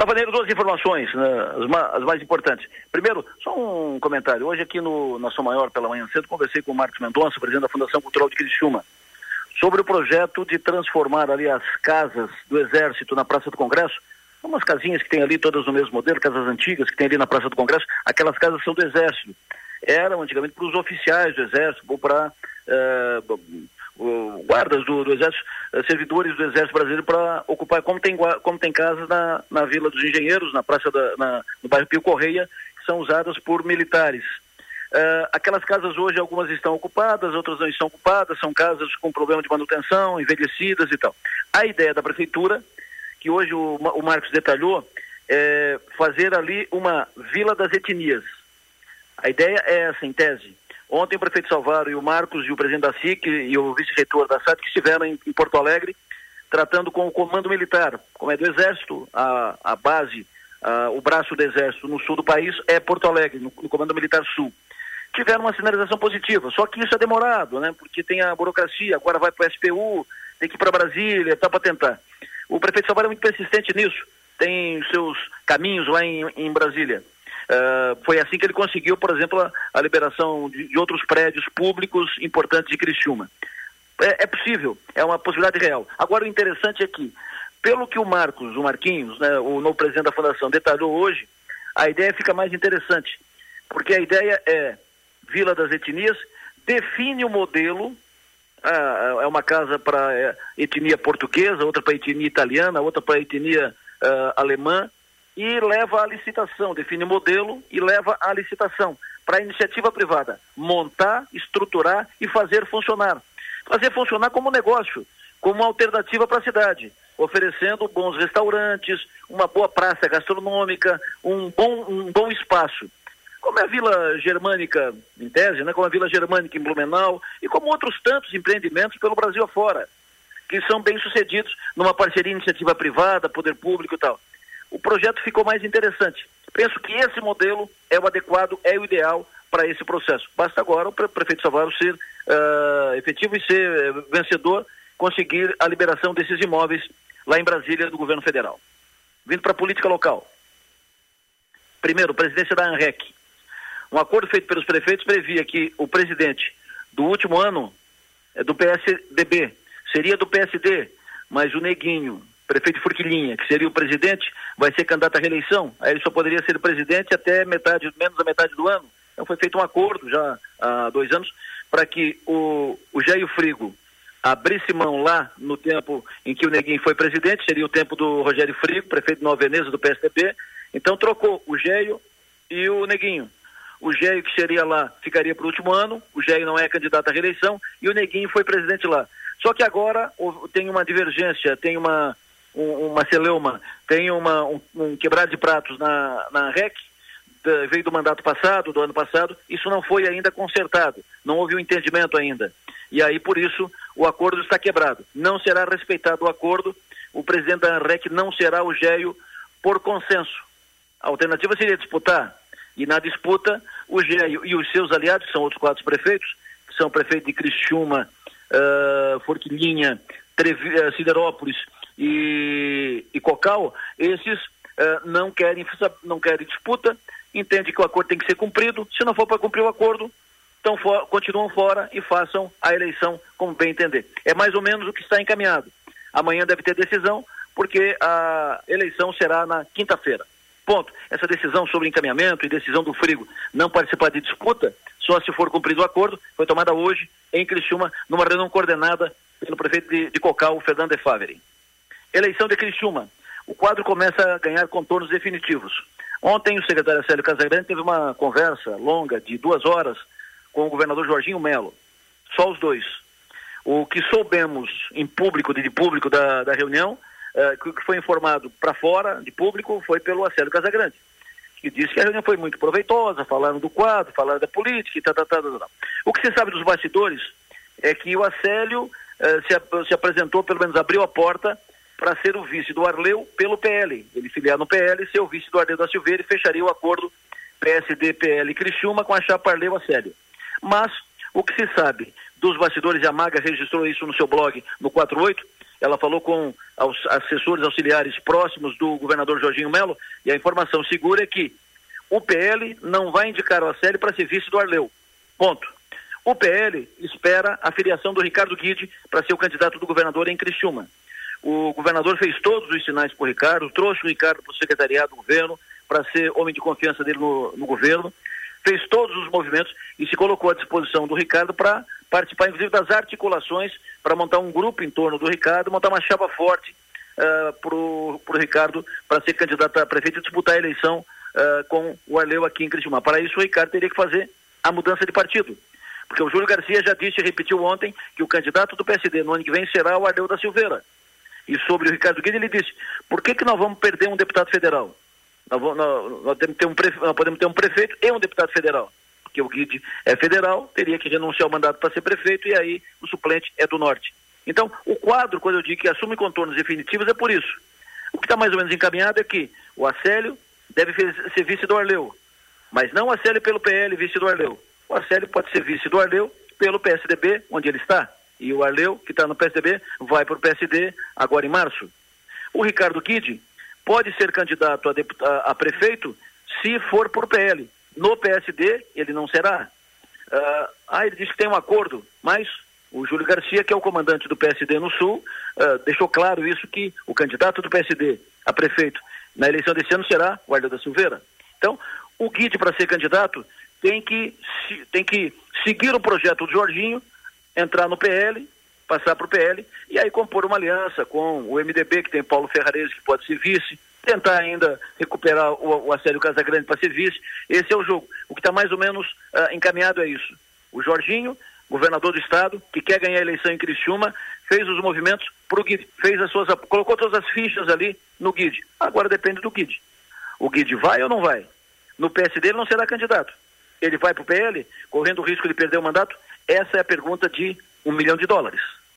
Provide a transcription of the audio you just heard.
Cavaneiro, duas informações, né, as, ma as, mais importantes. Primeiro, só um comentário. Hoje aqui no Nação Maior, pela manhã cedo, conversei com o Marcos Mendonça, presidente da Fundação Cultural de Criciúma, sobre o projeto de transformar ali as casas do Exército na Praça do Congresso. Umas casinhas que tem ali, todas no mesmo modelo, casas antigas que tem ali na Praça do Congresso, aquelas casas são do Exército. Eram antigamente para os oficiais do Exército, ou para uh, guardas do, do Exército, uh, servidores do Exército Brasileiro para ocupar, como tem, como tem casas na, na Vila dos Engenheiros, na Praça da, na, no bairro Pio Correia, que são usadas por militares. Uh, aquelas casas hoje, algumas estão ocupadas, outras não estão ocupadas, são casas com problema de manutenção, envelhecidas e tal. A ideia da prefeitura, que hoje o, o Marcos detalhou, é fazer ali uma vila das etnias. A ideia é essa, em tese. Ontem o prefeito Salvaro e o Marcos e o presidente da SIC e o vice-reitor da SAT que estiveram em, em, Porto Alegre tratando com o comando militar, como é do Exército, a, a base, a, o braço do Exército no sul do país é Porto Alegre, no, no Comando Militar Sul. Tiveram uma sinalização positiva, só que isso é demorado, né? Porque tem a burocracia, agora vai para o SPU, tem que ir para Brasília, tá para tentar. O prefeito Salvaro é muito persistente nisso, tem seus caminhos lá em, em Brasília. Uh, foi assim que ele conseguiu, por exemplo, a, a liberação de, de, outros prédios públicos importantes de Criciúma. É, é, possível, é uma possibilidade real. Agora, o interessante é que, pelo que o Marcos, o Marquinhos, né, o novo presidente da Fundação, detalhou hoje, a ideia fica mais interessante, porque a ideia é Vila das Etnias, define o modelo, ah, é uma casa para é, etnia portuguesa, outra para etnia italiana, outra para etnia uh, alemã, e leva à licitação, define modelo e leva à licitação para a iniciativa privada montar, estruturar e fazer funcionar. Fazer funcionar como negócio, como alternativa para a cidade, oferecendo bons restaurantes, uma boa praça gastronômica, um bom, um bom espaço. Como é a Vila Germânica, em tese, né? como a Vila Germânica em Blumenau, e como outros tantos empreendimentos pelo Brasil afora, que são bem sucedidos numa parceria iniciativa privada, poder público e tal o projeto ficou mais interessante. Penso que esse modelo é o adequado, é o ideal para esse processo. Basta agora o prefeito Salvador ser uh, efetivo e ser eh, vencedor, conseguir a liberação desses imóveis lá em Brasília do governo federal. Vindo para a política local. Primeiro, presidência da ANREC. Um acordo feito pelos prefeitos previa que o presidente do último ano é do PSDB, seria do PSD, mas o Neguinho, prefeito Furquilinha, que seria o presidente, vai ser candidato à reeleição. Aí ele só poderia ser presidente até metade, menos da metade do ano. Então foi feito um acordo já há dois anos para que o, o Jair Frigo abrisse mão lá no tempo em que o Neguinho foi presidente, seria o tempo do Rogério Frigo, prefeito de Nova Veneza do PSDB. Então trocou o Geio e o Neguinho. O Geio, que seria lá, ficaria para o último ano, o Geio não é candidato à reeleição, e o Neguinho foi presidente lá. Só que agora tem uma divergência, tem uma, um, uma celeuma, tem uma, um, um quebrado de pratos na, na REC, de, veio do mandato passado, do ano passado, isso não foi ainda consertado, não houve um entendimento ainda. E aí, por isso, o acordo está quebrado. Não será respeitado o acordo, o presidente da REC não será o GEIO por consenso. A alternativa seria disputar, e na disputa, o GEIO e os seus aliados, que são outros quatro prefeitos, que são o prefeito de Criciúma, uh, Forquilinha, Trevi, uh, Siderópolis e, e Cocal, esses uh, não, querem, não querem disputa, entendem que o acordo tem que ser cumprido, se não for para cumprir o acordo, então for, continuam fora e façam a eleição como bem entender. É mais ou menos o que está encaminhado. Amanhã deve ter decisão, porque a eleição será na quinta-feira. Ponto. Essa decisão sobre encaminhamento e decisão do Frigo não participar de disputa, só se for cumprido o acordo, foi tomada hoje em Criciúma, numa reunião coordenada pelo prefeito de, de Cocal, Fernando de. Eleição de Criciúma. O quadro começa a ganhar contornos definitivos. Ontem o secretário Célio Casagrande teve uma conversa longa de duas horas com o governador Jorginho Melo. Só os dois. O que soubemos em público, de público da, da reunião, uh, que foi informado para fora, de público, foi pelo Acélio Casagrande, que disse que a reunião foi muito proveitosa, falaram do quadro, falaram da política e tal, tal, tal, tal. O que se sabe dos bastidores é que o Acélio uh, se, se apresentou, pelo menos abriu a porta para ser o vice do Arleu pelo PL. Ele filiar no PL, ser o vice do Arleu da Silveira e fecharia o acordo PSD-PL Criciúma com a chapa Arleu Acélio. Mas o que se sabe dos bastidores, a Maga registrou isso no seu blog no 48, ela falou com os assessores auxiliares próximos do governador Jorginho Melo e a informação segura é que o PL não vai indicar o Aceli para ser vice do Arleu. Ponto. O PL espera a filiação do Ricardo Guide para ser o candidato do governador em Criciúma. O governador fez todos os sinais para o Ricardo, trouxe o Ricardo para o secretariado do governo, para ser homem de confiança dele no, no governo, fez todos os movimentos e se colocou à disposição do Ricardo para participar, inclusive, das articulações para montar um grupo em torno do Ricardo, montar uma chapa forte uh, para o Ricardo para ser candidato a prefeito e disputar a eleição uh, com o Arleu aqui em Criciúma. Para isso, o Ricardo teria que fazer a mudança de partido. Porque o Júlio Garcia já disse e repetiu ontem que o candidato do PSD no ano que vem será o Arleu da Silveira. E sobre o Ricardo Guedes, ele disse: por que, que nós vamos perder um deputado federal? Nós, vamos, nós, nós, ter um prefe... nós podemos ter um prefeito e um deputado federal. Porque o Guide é federal, teria que renunciar ao mandato para ser prefeito e aí o suplente é do norte. Então, o quadro, quando eu digo que assume contornos definitivos, é por isso. O que está mais ou menos encaminhado é que o Acélio deve ser vice do Arleu, mas não o Acélio pelo PL, vice do Arleu o Arcélio pode ser vice do Arleu pelo PSDB, onde ele está. E o Arleu, que está no PSDB, vai para o PSD agora em março. O Ricardo Kid pode ser candidato a, a, prefeito se for por PL. No PSD, ele não será. Uh, ah, ele disse que tem um acordo, mas o Júlio Garcia, que é o comandante do PSD no Sul, uh, deixou claro isso que o candidato do PSD a prefeito na eleição desse ano será o Arleu da Silveira. Então, o Guide para ser candidato tem que, tem que seguir o projeto do Jorginho, entrar no PL, passar para o PL e aí compor uma aliança com o MDB, que tem Paulo Ferrares, que pode ser vice, tentar ainda recuperar o, o Acélio Casagrande para ser vice. Esse é o jogo. O que está mais ou menos uh, encaminhado é isso. O Jorginho, governador do estado, que quer ganhar a eleição em Criciúma, fez os movimentos para o Guide, fez as suas, colocou todas as fichas ali no Guide. Agora depende do Guide. O Guide vai ou não vai? No PSD ele não será candidato ele vai para o PL, correndo o risco de perder o mandato? Essa é a pergunta de um milhão de dólares.